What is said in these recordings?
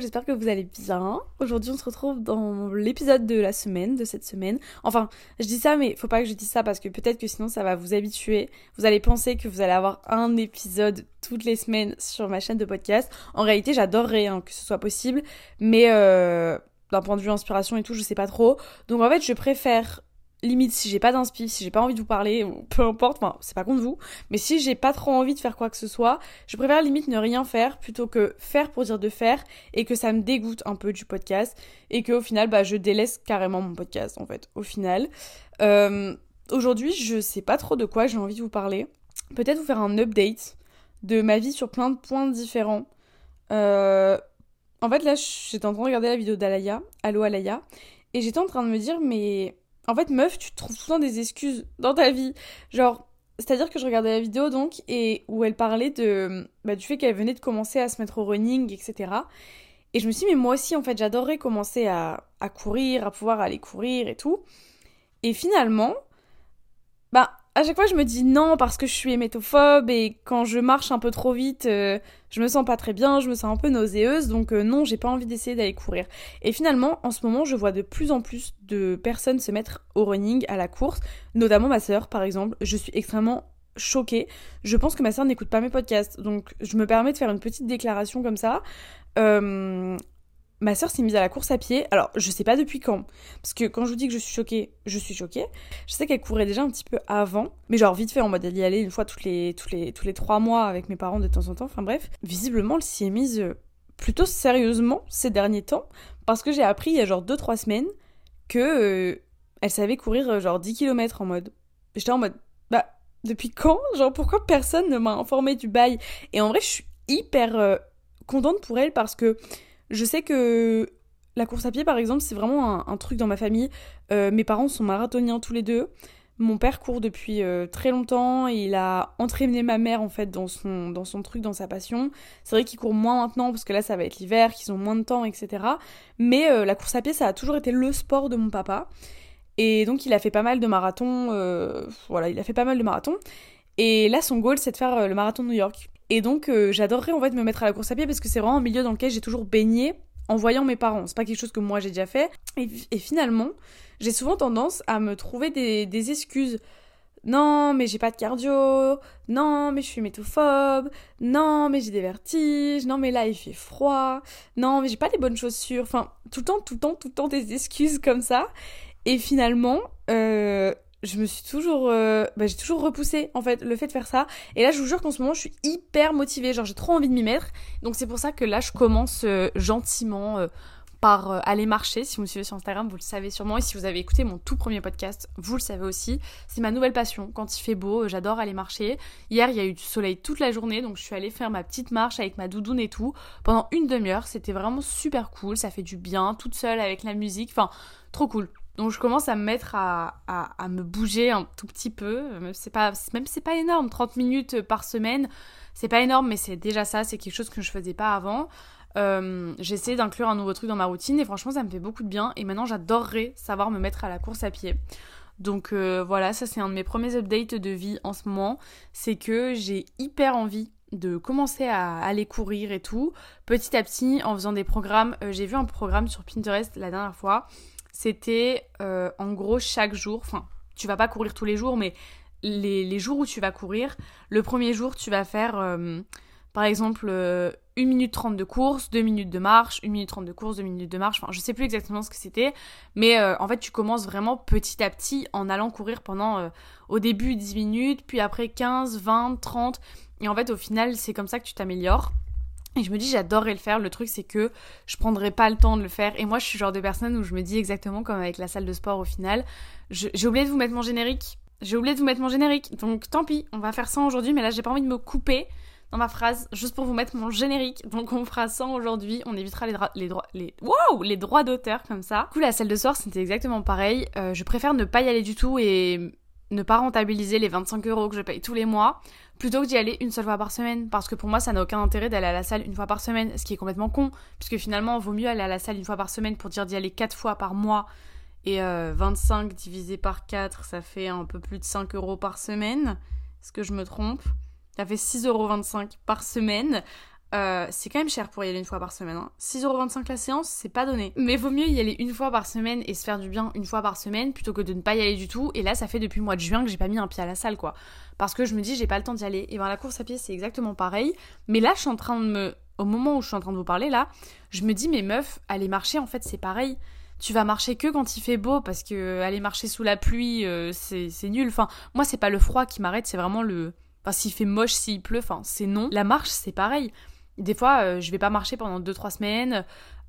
J'espère que vous allez bien. Aujourd'hui, on se retrouve dans l'épisode de la semaine, de cette semaine. Enfin, je dis ça, mais faut pas que je dise ça parce que peut-être que sinon ça va vous habituer. Vous allez penser que vous allez avoir un épisode toutes les semaines sur ma chaîne de podcast. En réalité, j'adorerais hein, que ce soit possible, mais euh, d'un point de vue inspiration et tout, je sais pas trop. Donc en fait, je préfère limite si j'ai pas d'inspi, si j'ai pas envie de vous parler, peu importe, enfin c'est pas contre vous, mais si j'ai pas trop envie de faire quoi que ce soit, je préfère limite ne rien faire plutôt que faire pour dire de faire et que ça me dégoûte un peu du podcast et que au final bah je délaisse carrément mon podcast en fait au final. Euh, Aujourd'hui je sais pas trop de quoi j'ai envie de vous parler, peut-être vous faire un update de ma vie sur plein de points différents. Euh, en fait là j'étais en train de regarder la vidéo d'Alaya, Allo Alaya, et j'étais en train de me dire mais en fait, meuf, tu trouves souvent des excuses dans ta vie. Genre, c'est-à-dire que je regardais la vidéo donc, et où elle parlait de, bah, du fait qu'elle venait de commencer à se mettre au running, etc. Et je me suis dit, mais moi aussi, en fait, j'adorerais commencer à, à courir, à pouvoir aller courir et tout. Et finalement, bah, à chaque fois, je me dis non parce que je suis hémétophobe et quand je marche un peu trop vite, euh, je me sens pas très bien, je me sens un peu nauséeuse, donc euh, non, j'ai pas envie d'essayer d'aller courir. Et finalement, en ce moment, je vois de plus en plus de personnes se mettre au running, à la course, notamment ma sœur, par exemple. Je suis extrêmement choquée. Je pense que ma sœur n'écoute pas mes podcasts, donc je me permets de faire une petite déclaration comme ça. Euh, ma soeur s'est mise à la course à pied. Alors, je sais pas depuis quand. Parce que quand je vous dis que je suis choquée, je suis choquée. Je sais qu'elle courait déjà un petit peu avant. Mais genre, vite fait, en mode d'y aller une fois tous les, tous, les, tous trois mois avec mes parents de temps en temps. Enfin bref. Visiblement, elle s'y est mise euh, plutôt sérieusement ces derniers temps. Parce que j'ai appris il y a genre 2-3 semaines que euh, elle savait courir euh, genre 10 km en mode. J'étais en mode, bah, depuis quand? Genre, pourquoi personne ne m'a informé du bail? Et en vrai, je suis hyper contente pour elle parce que je sais que la course à pied, par exemple, c'est vraiment un, truc dans ma famille. Euh, mes parents sont marathoniens tous les deux. Mon père court depuis euh, très longtemps il a entraîné ma mère en fait dans son, dans son truc, dans sa passion. C'est vrai qu'il court moins maintenant parce que là ça va être l'hiver, qu'ils ont moins de temps, etc. Mais euh, la course à pied ça a toujours été le sport de mon papa. Et donc il a fait pas mal de marathons. voilà, il a fait pas mal de marathons. Et là son goal c'est de faire le marathon de New York. Et donc, euh, j'adorerais en fait me mettre à la course à pied parce que c'est vraiment un milieu dans lequel j'ai toujours baigné en voyant mes parents. C'est pas quelque chose que moi j'ai déjà fait. Et, finalement, j'ai souvent tendance à me trouver des, excuses. Non, mais j'ai pas de cardio. Non, mais je suis métophobe. Non, mais j'ai des vertiges. Non, mais là il fait froid. Non, mais j'ai pas les bonnes chaussures. Enfin, tout le temps, tout le temps, tout le temps des excuses comme ça. Et finalement, euh, je me suis toujours euh, bah, j'ai toujours repoussé en fait le fait de faire ça. Et là je vous jure qu'en ce moment je suis hyper motivée. Genre j'ai trop envie de m'y mettre. Donc c'est pour ça que là je commence euh, gentiment euh, par aller marcher. Si vous me suivez sur Instagram vous le savez sûrement. Et si vous avez écouté mon tout premier podcast vous le savez aussi. C'est ma nouvelle passion. Quand il fait beau j'adore aller marcher. Hier il y a eu du soleil toute la journée. Donc je suis allée faire ma petite marche avec ma doudoune et tout pendant une demi-heure. C'était vraiment super cool. Ça fait du bien toute seule avec la musique. Enfin trop cool donc je commence à me mettre à, me bouger un tout petit peu. C'est pas, même c'est pas énorme, 30 minutes par semaine, c'est pas énorme, mais c'est déjà ça, c'est quelque chose que je faisais pas avant. Euh, J'essaie d'inclure un nouveau truc dans ma routine et franchement ça me fait beaucoup de bien. Et maintenant j'adorerais savoir me mettre à la course à pied. Donc euh, voilà, ça c'est un de mes premiers updates de vie en ce moment. C'est que j'ai hyper envie de commencer à aller courir et tout. Petit à petit, en faisant des programmes, euh, j'ai vu un programme sur Pinterest la dernière fois c'était euh, en gros chaque jour, enfin tu vas pas courir tous les jours, mais les, jours où tu vas courir, le premier jour tu vas faire euh, par exemple 1 euh, minute 30 de course, 2 minutes de marche, 1 minute 30 de course, 2 minutes de marche, enfin je sais plus exactement ce que c'était, mais en fait tu commences vraiment petit à petit en allant courir pendant au début 10 minutes, puis après 15, 20, 30, et en fait au final c'est comme ça que tu t'améliores. Et je me dis, j'adorerais le faire. Le truc, c'est que je prendrais pas le temps de le faire. Et moi, je suis le genre de personne où je me dis exactement comme avec la salle de sport au final. J'ai oublié de vous mettre mon générique. J'ai oublié de vous mettre mon générique. Donc, tant pis, on va faire ça aujourd'hui. Mais là, j'ai pas envie de me couper dans ma phrase juste pour vous mettre mon générique. Donc, on fera ça aujourd'hui. On évitera les, les droits, les, wow, les droits d'auteur comme ça. Du coup, la salle de sport, c'était exactement pareil. Euh, je préfère ne pas y aller du tout et ne pas rentabiliser les 25 euros que je paye tous les mois plutôt que d'y aller une seule fois par semaine. Parce que pour moi ça n'a aucun intérêt d'aller à la salle une fois par semaine ce qui est complètement con puisque finalement vaut mieux aller à la salle une fois par semaine pour dire d'y aller 4 fois par mois et 25 euh, divisé par 4 ça fait un peu plus de 5 euros par semaine. Est-ce que je me trompe? Ça fait 6,25 euros par semaine euh, c'est quand même cher pour y aller une fois par semaine. Hein. 6,25€ la séance, c'est pas donné. Mais vaut mieux y aller une fois par semaine et se faire du bien une fois par semaine plutôt que de ne pas y aller du tout. Et là, ça fait depuis le mois de juin que j'ai pas mis un pied à la salle, quoi. Parce que je me dis, j'ai pas le temps d'y aller. Et ben, la course à pied, c'est exactement pareil. Mais là, je suis en train de me. Au moment où je suis en train de vous parler, là, je me dis, mais meuf, aller marcher, en fait, c'est pareil tu vas marcher que quand il fait beau parce que aller marcher sous la pluie euh, c'est nul enfin moi c'est pas le froid qui m'arrête c'est vraiment le enfin s'il fait moche s'il pleut enfin c'est non la marche c'est pareil des fois, euh, je vais pas marcher pendant 2-3 semaines.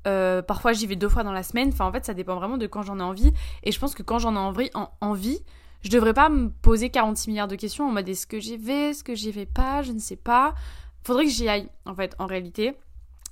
Euh, parfois, j'y vais deux fois dans la semaine. Enfin, en fait, ça dépend vraiment de quand j'en ai envie. Et je pense que quand j'en ai envie, en, envie, je devrais pas me poser 46 milliards de questions en mode est-ce que j'y vais, est-ce que j'y vais pas, je ne sais pas. Faudrait que j'y aille, en fait, en réalité.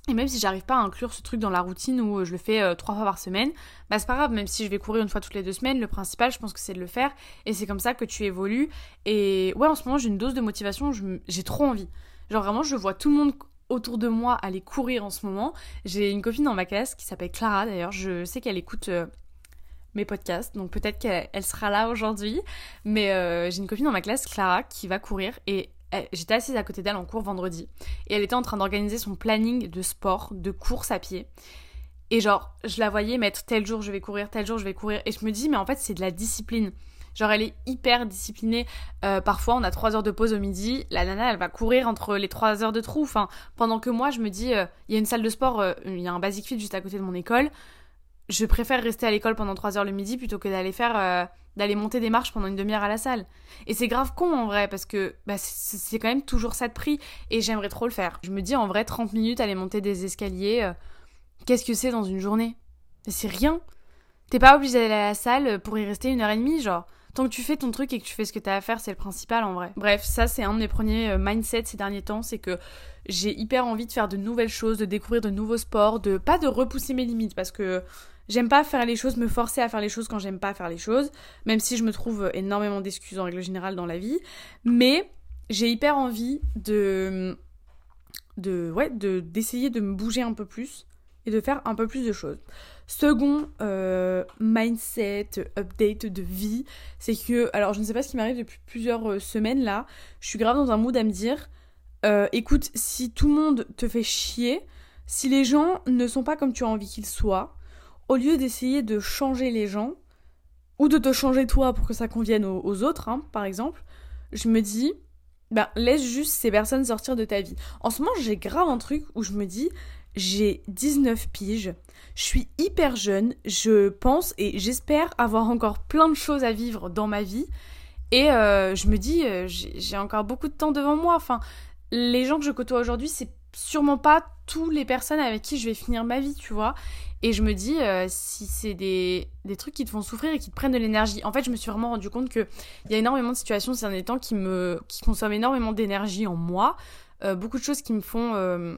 Et même si j'arrive pas à inclure ce truc dans la routine où je le fais euh, trois fois par semaine, bah c'est pas grave, même si je vais courir une fois toutes les deux semaines, le principal je pense que c'est de le faire et c'est comme ça que tu évolues. Et ouais, en ce moment j'ai une dose de motivation, j'ai trop envie. Genre vraiment, je vois tout le monde autour de moi aller courir en ce moment. J'ai une copine dans ma classe qui s'appelle Clara d'ailleurs. Je sais qu'elle écoute euh, mes podcasts, donc peut-être qu'elle sera là aujourd'hui. Mais euh, j'ai une copine dans ma classe, Clara, qui va courir et j'étais assise à côté d'elle en cours vendredi et elle était en train d'organiser son planning de sport, de course à pied. Et genre, je la voyais mettre tel jour je vais courir, tel jour je vais courir. Et je me dis, mais en fait, c'est de la discipline. Genre, elle est hyper disciplinée. Euh, parfois, on a 3 heures de pause au midi. La nana, elle va courir entre les 3 heures de trou. Enfin, pendant que moi, je me dis, euh, il y a une salle de sport, euh, il y a un basic fit juste à côté de mon école. Je préfère rester à l'école pendant 3 heures le midi plutôt que d'aller faire d'aller monter des marches pendant une demi-heure à la salle. Et c'est grave con en vrai, parce que bah, c'est quand même toujours ça de prix, et j'aimerais trop le faire. Je me dis en vrai, 30 minutes aller monter des escaliers, qu'est-ce que c'est dans une journée? C'est rien. T'es pas obligé d'aller à la salle pour y rester une heure et demie, genre. Tant que tu fais ton truc et que tu fais ce que t'as à faire, c'est le principal en vrai. Bref, ça c'est un de mes premiers euh, mindset ces derniers temps, c'est que j'ai hyper envie de faire de nouvelles choses, de découvrir de nouveaux sports, de pas de repousser mes limites parce que j'aime pas faire les choses, me forcer à faire les choses quand j'aime pas faire les choses, même si je me trouve énormément d'excuses en règle générale dans la vie, mais j'ai hyper envie de de d'essayer de me bouger un peu plus et de faire un peu plus de choses. Second euh, mindset, update de vie, c'est que, alors je ne sais pas ce qui m'arrive depuis plusieurs euh, semaines là, je suis grave dans un mood à me dire, euh, écoute, si tout le monde te fait chier, si les gens ne sont pas comme tu as envie qu'ils soient, au lieu d'essayer de changer les gens, ou de te changer toi pour que ça convienne aux, autres, hein, par exemple, je me dis, ben laisse juste ces personnes sortir de ta vie. En ce moment, j'ai grave un truc où je me dis, j'ai 19 piges, je suis hyper jeune, je pense et j'espère avoir encore plein de choses à vivre dans ma vie. Et euh, je me dis, euh, j'ai encore beaucoup de temps devant moi. Enfin, les gens que je côtoie aujourd'hui, c'est sûrement pas toutes les personnes avec qui je vais finir ma vie, tu vois. Et je me dis, euh, si c'est des, trucs qui te font souffrir et qui te prennent de l'énergie. En fait, je me suis vraiment rendu compte qu'il y a énormément de situations ces derniers temps qui, me, qui consomment énormément d'énergie en moi. beaucoup de choses qui me font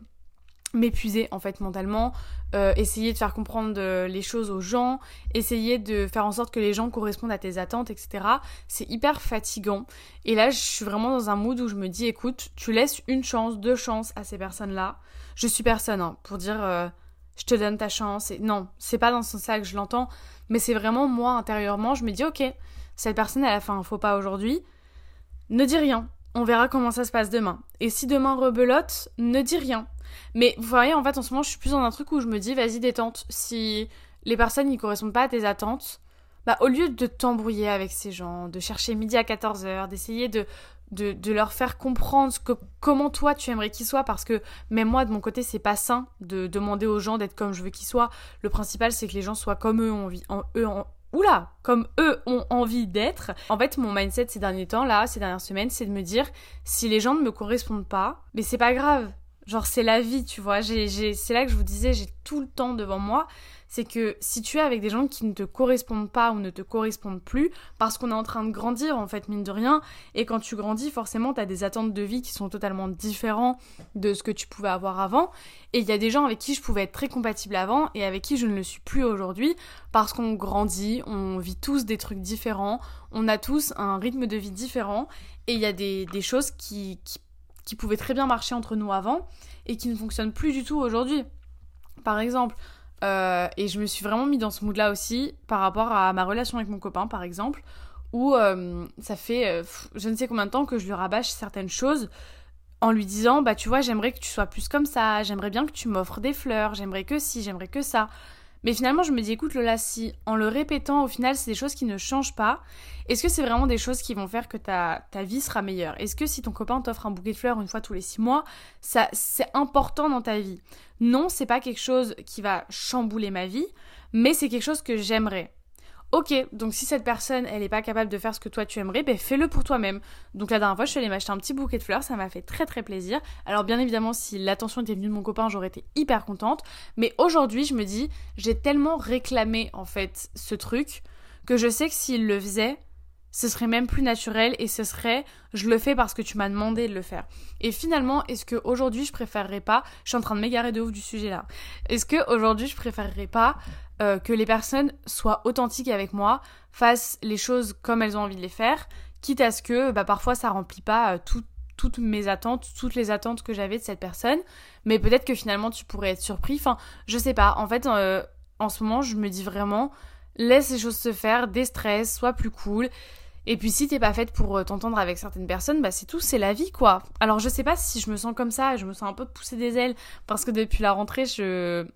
m'épuiser en fait mentalement, euh, essayer de faire comprendre euh, les choses aux gens, essayer de faire en sorte que les gens correspondent à tes attentes, etc. C'est hyper fatigant. Et là, je suis vraiment dans un mood où je me dis, écoute, tu laisses une chance, deux chances à ces personnes-là. Je suis personne hein, pour dire, euh, je te donne ta chance. Et non, c'est pas dans ce sens-là que je l'entends, mais c'est vraiment moi intérieurement, je me dis, ok, cette personne, elle a fait un faux pas aujourd'hui. Ne dis rien. On verra comment ça se passe demain. Et si demain rebelote, ne dis rien mais vous voyez, en fait, en ce moment, je suis plus dans un truc où je me dis, vas-y, détente. Si les personnes n'y correspondent pas à tes attentes, bah, au lieu de t'embrouiller avec ces gens, de chercher midi à 14h, d'essayer de, de, leur faire comprendre que, comment toi tu aimerais qu'ils soient, parce que même moi, de mon côté, c'est pas sain de demander aux gens d'être comme je veux qu'ils soient. Le principal, c'est que les gens soient comme eux ont envie, en, eux en, oula, comme eux ont envie d'être. En fait, mon mindset ces derniers temps, là, ces dernières semaines, c'est de me dire, si les gens ne me correspondent pas, mais c'est pas grave. Genre, c'est la vie, tu vois. J'ai, c'est là que je vous disais, j'ai tout le temps devant moi. C'est que si tu es avec des gens qui ne te correspondent pas ou ne te correspondent plus, parce qu'on est en train de grandir, en fait, mine de rien, et quand tu grandis, forcément, tu as des attentes de vie qui sont totalement différentes de ce que tu pouvais avoir avant. Et il y a des gens avec qui je pouvais être très compatible avant et avec qui je ne le suis plus aujourd'hui, parce qu'on grandit, on vit tous des trucs différents, on a tous un rythme de vie différent, et il y a des, des choses qui, qui qui pouvaient très bien marcher entre nous avant et qui ne fonctionnent plus du tout aujourd'hui. Par exemple, euh, et je me suis vraiment mis dans ce mood-là aussi par rapport à ma relation avec mon copain, par exemple, où euh, ça fait euh, je ne sais combien de temps que je lui rabâche certaines choses en lui disant bah tu vois j'aimerais que tu sois plus comme ça, j'aimerais bien que tu m'offres des fleurs, j'aimerais que si, j'aimerais que ça. Mais finalement je me dis écoute Lola si en le répétant au final c'est des choses qui ne changent pas, est-ce que c'est vraiment des choses qui vont faire que ta, ta vie sera meilleure? Est-ce que si ton copain t'offre un bouquet de fleurs une fois tous les six mois, ça c'est important dans ta vie? Non c'est pas quelque chose qui va chambouler ma vie, mais c'est quelque chose que j'aimerais. Ok, donc si cette personne, elle n'est pas capable de faire ce que toi tu aimerais, ben fais-le pour toi-même. Donc la dernière fois, je suis allée m'acheter un petit bouquet de fleurs, ça m'a fait très très plaisir. Alors bien évidemment, si l'attention était venue de mon copain, j'aurais été hyper contente. Mais aujourd'hui, je me dis, j'ai tellement réclamé en fait ce truc que je sais que s'il le faisait, ce serait même plus naturel et ce serait je le fais parce que tu m'as demandé de le faire. Et finalement, est-ce que aujourd'hui je préférerais pas, je suis en train de m'égarer de ouf du sujet là. Est-ce que aujourd'hui je préférerais pas euh, que les personnes soient authentiques avec moi, fassent les choses comme elles ont envie de les faire, quitte à ce que bah, parfois ça remplit pas euh, toutes mes attentes, toutes les attentes que j'avais de cette personne, mais peut-être que finalement tu pourrais être surpris. Enfin, je sais pas. En fait, euh, en ce moment, je me dis vraiment, laisse les choses se faire, déstresse, sois plus cool. Et puis si t'es pas faite pour t'entendre avec certaines personnes, bah c'est tout, c'est la vie quoi. Alors je sais pas si je me sens comme ça, je me sens un peu pousser des ailes parce que depuis la rentrée, je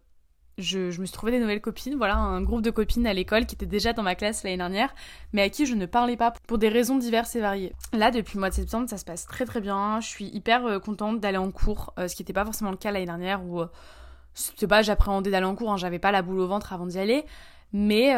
je, me suis trouvé des nouvelles copines, voilà, un groupe de copines à l'école qui était déjà dans ma classe l'année dernière, mais à qui je ne parlais pas pour des raisons diverses et variées. Là, depuis le mois de septembre, ça se passe très très bien. Je suis hyper euh, contente d'aller en cours, euh, ce qui n'était pas forcément le cas l'année dernière où, euh, c'était pas, j'appréhendais d'aller en cours, hein, j'avais pas la boule au ventre avant d'y aller. Mais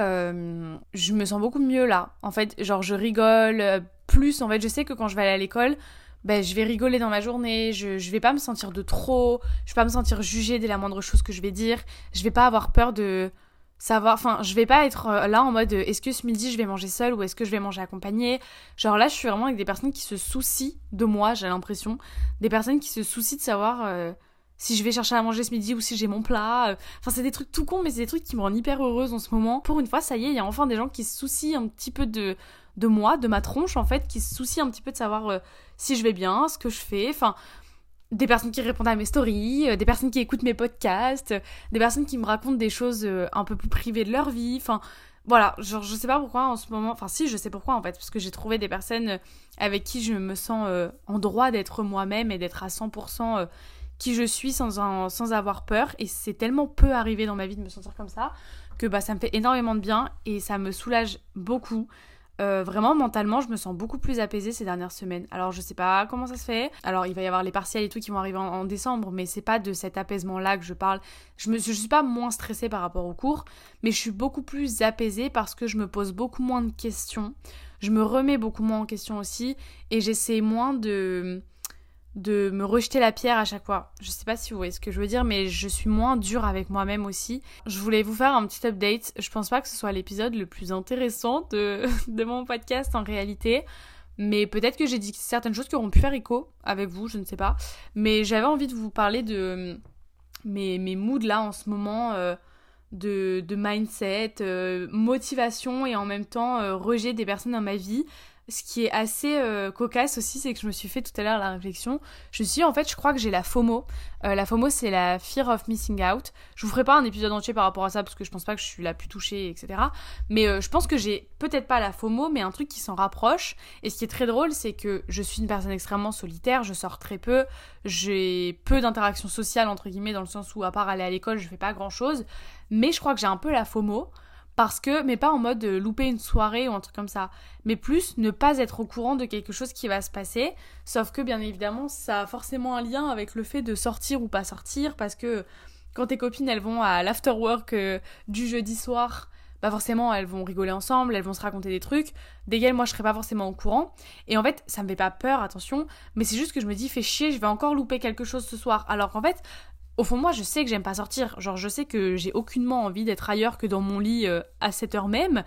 je me sens beaucoup mieux là. En fait, genre je rigole plus. En fait, je sais que quand je vais aller à l'école, ben, je vais rigoler dans ma journée, je, je vais pas me sentir de trop, je vais pas me sentir jugée dès la moindre chose que je vais dire, je vais pas avoir peur de savoir, enfin, je vais pas être euh, là en mode est-ce que ce midi je vais manger seule ou est-ce que je vais manger accompagnée? Genre là, je suis vraiment avec des personnes qui se soucient de moi, j'ai l'impression. Des personnes qui se soucient de savoir euh, si je vais chercher à manger ce midi ou si j'ai mon plat. Euh. Enfin, c'est des trucs tout cons, mais c'est des trucs qui me rendent hyper heureuse en ce moment. Pour une fois, ça y est, il y a enfin des gens qui se soucient un petit peu de de moi, de ma tronche en fait, qui se soucie un petit peu de savoir euh, si je vais bien, ce que je fais, enfin des personnes qui répondent à mes stories, euh, des personnes qui écoutent mes podcasts, des personnes qui me racontent des choses euh, un peu plus privées de leur vie, enfin voilà, genre je sais pas pourquoi en ce moment, enfin si je sais pourquoi en fait, parce que j'ai trouvé des personnes avec qui je me sens en droit d'être moi-même et d'être à 100% qui je suis sans, sans avoir peur. Et c'est tellement peu arrivé dans ma vie de me sentir comme ça que bah ça me fait énormément de bien et ça me soulage beaucoup. Euh, vraiment mentalement je me sens beaucoup plus apaisée ces dernières semaines. Alors je sais pas comment ça se fait. Alors il va y avoir les partiels et tout qui vont arriver en, décembre, mais c'est pas de cet apaisement là que je parle. Je me je suis pas moins stressée par rapport au cours, mais je suis beaucoup plus apaisée parce que je me pose beaucoup moins de questions. Je me remets beaucoup moins en question aussi et j'essaie moins de de me rejeter la pierre à chaque fois. Je sais pas si vous voyez ce que je veux dire, mais je suis moins dure avec moi-même aussi. Je voulais vous faire un petit update. Je pense pas que ce soit l'épisode le plus intéressant de, mon podcast en réalité. Mais peut-être que j'ai dit certaines choses qui auront pu faire écho avec vous, je ne sais pas. Mais j'avais envie de vous parler de mes, mes moods là en ce moment, euh, de, de mindset, euh, motivation et en même temps euh, rejet des personnes dans ma vie ce qui est assez euh, cocasse aussi, c'est que je me suis fait tout à l'heure la réflexion. Je me suis dit, en fait, je crois que j'ai la FOMO. Euh, la FOMO, c'est la Fear of Missing Out. Je vous ferai pas un épisode entier par rapport à ça, parce que je pense pas que je suis la plus touchée, etc. Mais euh, je pense que j'ai peut-être pas la FOMO, mais un truc qui s'en rapproche. Et ce qui est très drôle, c'est que je suis une personne extrêmement solitaire, je sors très peu, j'ai peu d'interactions sociales, entre guillemets, dans le sens où, à part aller à l'école, je fais pas grand-chose. Mais je crois que j'ai un peu la FOMO parce que, mais pas en mode euh, louper une soirée ou un truc comme ça, mais plus ne pas être au courant de quelque chose qui va se passer, sauf que bien évidemment ça a forcément un lien avec le fait de sortir ou pas sortir, parce que quand tes copines elles vont à l'afterwork euh, du jeudi soir, bah forcément elles vont rigoler ensemble, elles vont se raconter des trucs, desquels moi je serais pas forcément au courant, et en fait ça me fait pas peur, attention, mais c'est juste que je me dis fais chier, je vais encore louper quelque chose ce soir, alors qu'en fait au fond moi je sais que j'aime pas sortir, genre je sais que j'ai aucunement envie d'être ailleurs que dans mon lit euh, à cette heure même,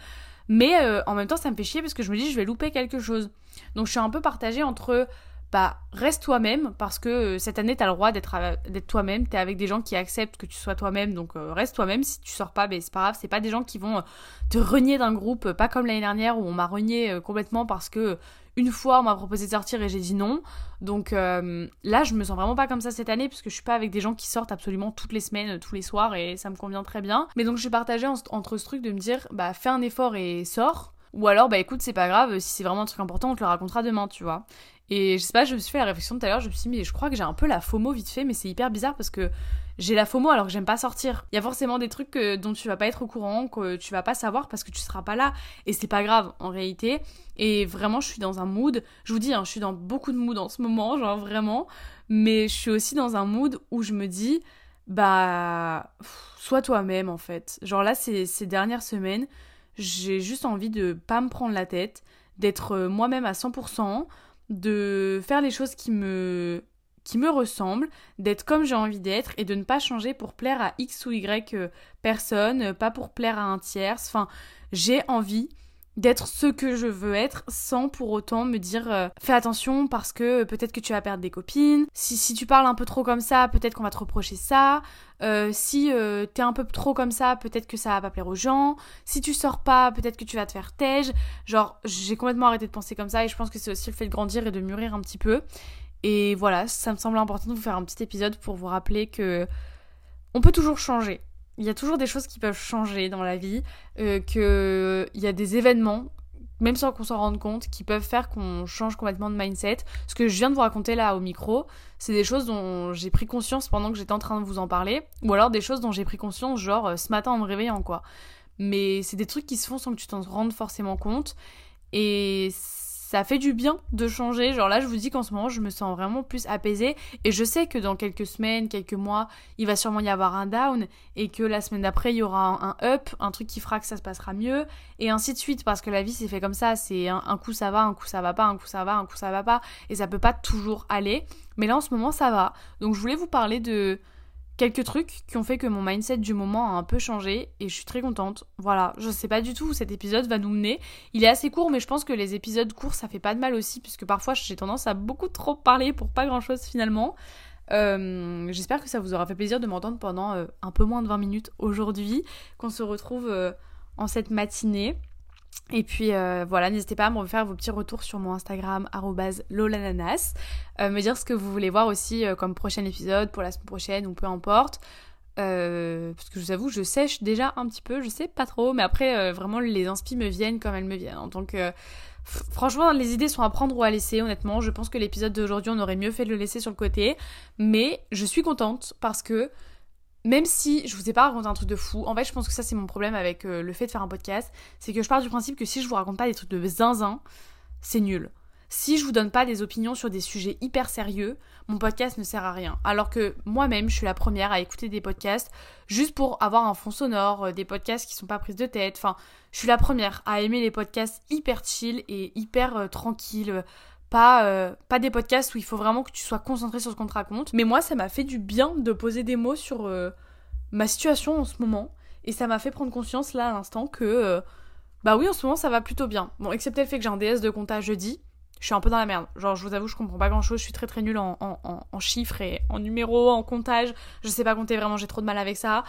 mais euh, en même temps ça me fait chier parce que je me dis je vais louper quelque chose. Donc je suis un peu partagée entre bah reste toi-même parce que euh, cette année t'as le droit d'être d'être toi-même, t'es avec des gens qui acceptent que tu sois toi-même, donc reste toi-même. Si tu sors pas, ben c'est pas grave, c'est pas des gens qui vont te renier d'un groupe, pas comme l'année dernière où on m'a renié complètement parce que une fois, on m'a proposé de sortir et j'ai dit non. Donc euh, là, je me sens vraiment pas comme ça cette année puisque je suis pas avec des gens qui sortent absolument toutes les semaines, tous les soirs et ça me convient très bien. Mais donc je suis partagée entre ce truc de me dire bah fais un effort et sors. Ou alors bah écoute c'est pas grave si c'est vraiment un truc important on te le racontera demain tu vois. Et je sais pas, je me suis fait la réflexion tout à l'heure, je me suis dit, mais je crois que j'ai un peu la FOMO vite fait, mais c'est hyper bizarre parce que j'ai la FOMO alors que j'aime pas sortir. Il y a forcément des trucs dont tu vas pas être au courant, que tu vas pas savoir parce que tu seras pas là. Et c'est pas grave en réalité. Et vraiment, je suis dans un mood. Je vous dis, hein, je suis dans beaucoup de moods en ce moment, genre vraiment. Mais je suis aussi dans un mood où je me dis, bah, sois toi-même en fait. Genre là, ces, ces dernières semaines, j'ai juste envie de pas me prendre la tête, d'être moi-même à 100%, de faire les choses qui me qui me ressemblent, d'être comme j'ai envie d'être et de ne pas changer pour plaire à X ou Y euh, personne, pas pour plaire à un tiers. Enfin, j'ai envie d'être ce que je veux être sans pour autant me dire euh, fais attention parce que peut-être que tu vas perdre des copines. Si, si tu parles un peu trop comme ça peut-être qu'on va te reprocher ça. Euh, si euh, t'es un peu trop comme ça peut-être que ça va pas plaire aux gens. Si tu sors pas peut-être que tu vas te faire tège. Genre j'ai complètement arrêté de penser comme ça et je pense que c'est aussi le fait de grandir et de mûrir un petit peu. Et voilà ça me semble important de vous faire un petit épisode pour vous rappeler que on peut toujours changer il y a toujours des choses qui peuvent changer dans la vie, euh, qu'il y a des événements, même sans qu'on s'en rende compte, qui peuvent faire qu'on change complètement de mindset. Ce que je viens de vous raconter là au micro, c'est des choses dont j'ai pris conscience pendant que j'étais en train de vous en parler, ou alors des choses dont j'ai pris conscience genre euh, ce matin en me réveillant quoi. Mais c'est des trucs qui se font sans que tu t'en rendes forcément compte. Et ça fait du bien de changer. Genre là, je vous dis qu'en ce moment, je me sens vraiment plus apaisée. Et je sais que dans quelques semaines, quelques mois, il va sûrement y avoir un down. Et que la semaine d'après, il y aura un, up, un truc qui fera que ça se passera mieux. Et ainsi de suite. Parce que la vie, c'est fait comme ça. C'est un, coup ça va, un coup ça va pas, un coup ça va, un coup ça va pas. Et ça peut pas toujours aller. Mais là, en ce moment, ça va. Donc je voulais vous parler de quelques trucs qui ont fait que mon mindset du moment a un peu changé et je suis très contente. Voilà, je sais pas du tout où cet épisode va nous mener. Il est assez court, mais je pense que les épisodes courts ça fait pas de mal aussi, puisque parfois j'ai tendance à beaucoup trop parler pour pas grand chose finalement. Euh, j'espère que ça vous aura fait plaisir de m'entendre pendant euh, un peu moins de 20 minutes aujourd'hui, qu'on se retrouve euh, en cette matinée. Et puis euh, voilà, n'hésitez pas à me faire vos petits retours sur mon Instagram lolananas, euh, me dire ce que vous voulez voir aussi euh, comme prochain épisode pour la semaine prochaine ou peu importe. Parce que je vous avoue, je sèche déjà un petit peu, je sais pas trop, mais après vraiment les inspi me viennent comme elles me viennent. Donc franchement, les idées sont à prendre ou à laisser, honnêtement. Je pense que l'épisode d'aujourd'hui, on aurait mieux fait de le laisser sur le côté, mais je suis contente parce que même si je vous ai pas raconté un truc de fou, en fait, je pense que ça, c'est mon problème avec euh, le fait de faire un podcast. C'est que je pars du principe que si je vous raconte pas des trucs de zinzin, c'est nul. Si je vous donne pas des opinions sur des sujets hyper sérieux, mon podcast ne sert à rien. Alors que moi-même, je suis la première à écouter des podcasts juste pour avoir un fond sonore, euh, des podcasts qui sont pas prises de tête. Enfin, je suis la première à aimer les podcasts hyper chill et hyper euh, tranquilles. Pas, pas des podcasts où il faut vraiment que tu sois concentré sur ce qu'on te raconte. Mais moi, ça m'a fait du bien de poser des mots sur ma situation en ce moment. Et ça m'a fait prendre conscience là à l'instant que, euh, bah oui, en ce moment ça va plutôt bien. Bon, excepté le fait que j'ai un DS de compta jeudi, je suis un peu dans la merde. Genre, je vous avoue, je comprends pas grand chose. Je suis très très nulle en, chiffres et en numéros, en comptage. Je sais pas compter vraiment, j'ai trop de mal avec ça.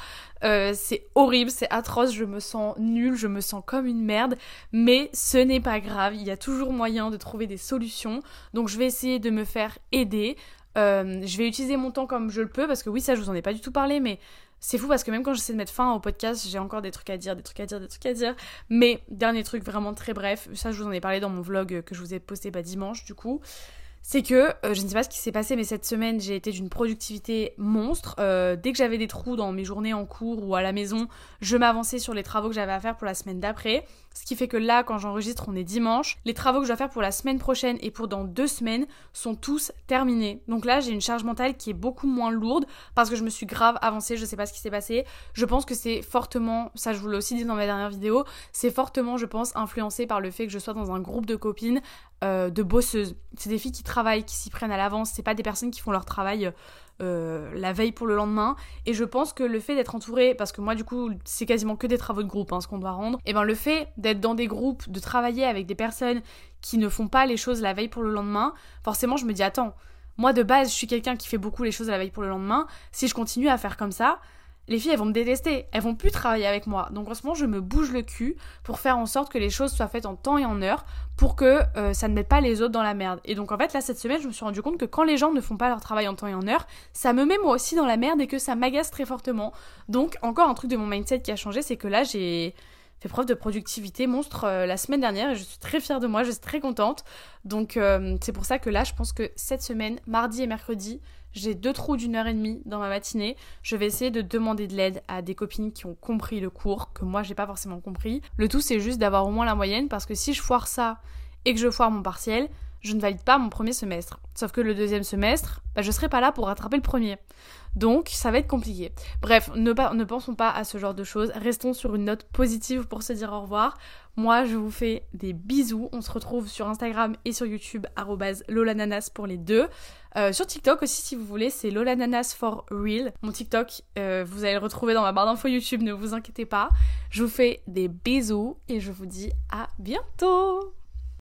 Euh, c'est horrible, c'est atroce. Je me sens nulle, je me sens comme une merde. Mais ce n'est pas grave. Il y a toujours moyen de trouver des solutions. Donc, je vais essayer de me faire aider. Euh, je vais utiliser mon temps comme je le peux parce que oui, ça, je vous en ai pas du tout parlé, mais c'est fou parce que même quand j'essaie de mettre fin au podcast, j'ai encore des trucs à dire, des trucs à dire, des trucs à dire. Mais dernier truc vraiment très bref, ça je vous en ai parlé dans mon vlog que je vous ai posté pas dimanche du coup c'est que euh, je ne sais pas ce qui s'est passé, mais cette semaine j'ai été d'une productivité monstre. Euh, dès que j'avais des trous dans mes journées en cours ou à la maison, je m'avançais sur les travaux que j'avais à faire pour la semaine d'après. Ce qui fait que là, quand j'enregistre, on est dimanche. Les travaux que je dois faire pour la semaine prochaine et pour dans deux semaines sont tous terminés. Donc là, j'ai une charge mentale qui est beaucoup moins lourde parce que je me suis grave avancée. Je sais pas ce qui s'est passé. Je pense que c'est fortement, ça je vous l'ai aussi dit dans ma dernière vidéo, c'est fortement, je pense, influencé par le fait que je sois dans un groupe de copines euh, de bosseuses. C'est des filles qui travaillent, qui s'y prennent à l'avance. C'est pas des personnes qui font leur travail euh, la veille pour le lendemain. Et je pense que le fait d'être entouré, parce que moi du coup c'est quasiment que des travaux de groupe hein, ce qu'on doit rendre, et ben le fait d'être dans des groupes, de travailler avec des personnes qui ne font pas les choses la veille pour le lendemain, forcément je me dis attends, moi de base je suis quelqu'un qui fait beaucoup les choses la veille pour le lendemain, si je continue à faire comme ça, les filles elles vont me détester, elles vont plus travailler avec moi. Donc en ce moment je me bouge le cul pour faire en sorte que les choses soient faites en temps et en heure pour que euh, ça ne mette pas les autres dans la merde. Et donc en fait là cette semaine je me suis rendu compte que quand les gens ne font pas leur travail en temps et en heure, ça me met moi aussi dans la merde et que ça m'agace très fortement. Donc encore un truc de mon mindset qui a changé, c'est que là j'ai fait preuve de productivité monstre euh, la semaine dernière et je suis très fière de moi, je suis très contente. Donc euh, c'est pour ça que là, je pense que cette semaine, mardi et mercredi, j'ai deux trous d'une heure et demie dans ma matinée. Je vais essayer de demander de l'aide à des copines qui ont compris le cours, que moi j'ai pas forcément compris. Le tout c'est juste d'avoir au moins la moyenne parce que si je foire ça et que je foire mon partiel, je ne valide pas mon premier semestre. Sauf que le deuxième semestre, bah, je serai pas là pour rattraper le premier. Donc ça va être compliqué. Bref, ne, ne pensons pas à ce genre de choses. Restons sur une note positive pour se dire au revoir. Moi, je vous fais des bisous. On se retrouve sur Instagram et sur YouTube, lolananas pour les deux. Euh, sur TikTok aussi, si vous voulez, c'est lolananas for real. Mon TikTok, euh, vous allez le retrouver dans ma barre d'infos YouTube, ne vous inquiétez pas. Je vous fais des bisous et je vous dis à bientôt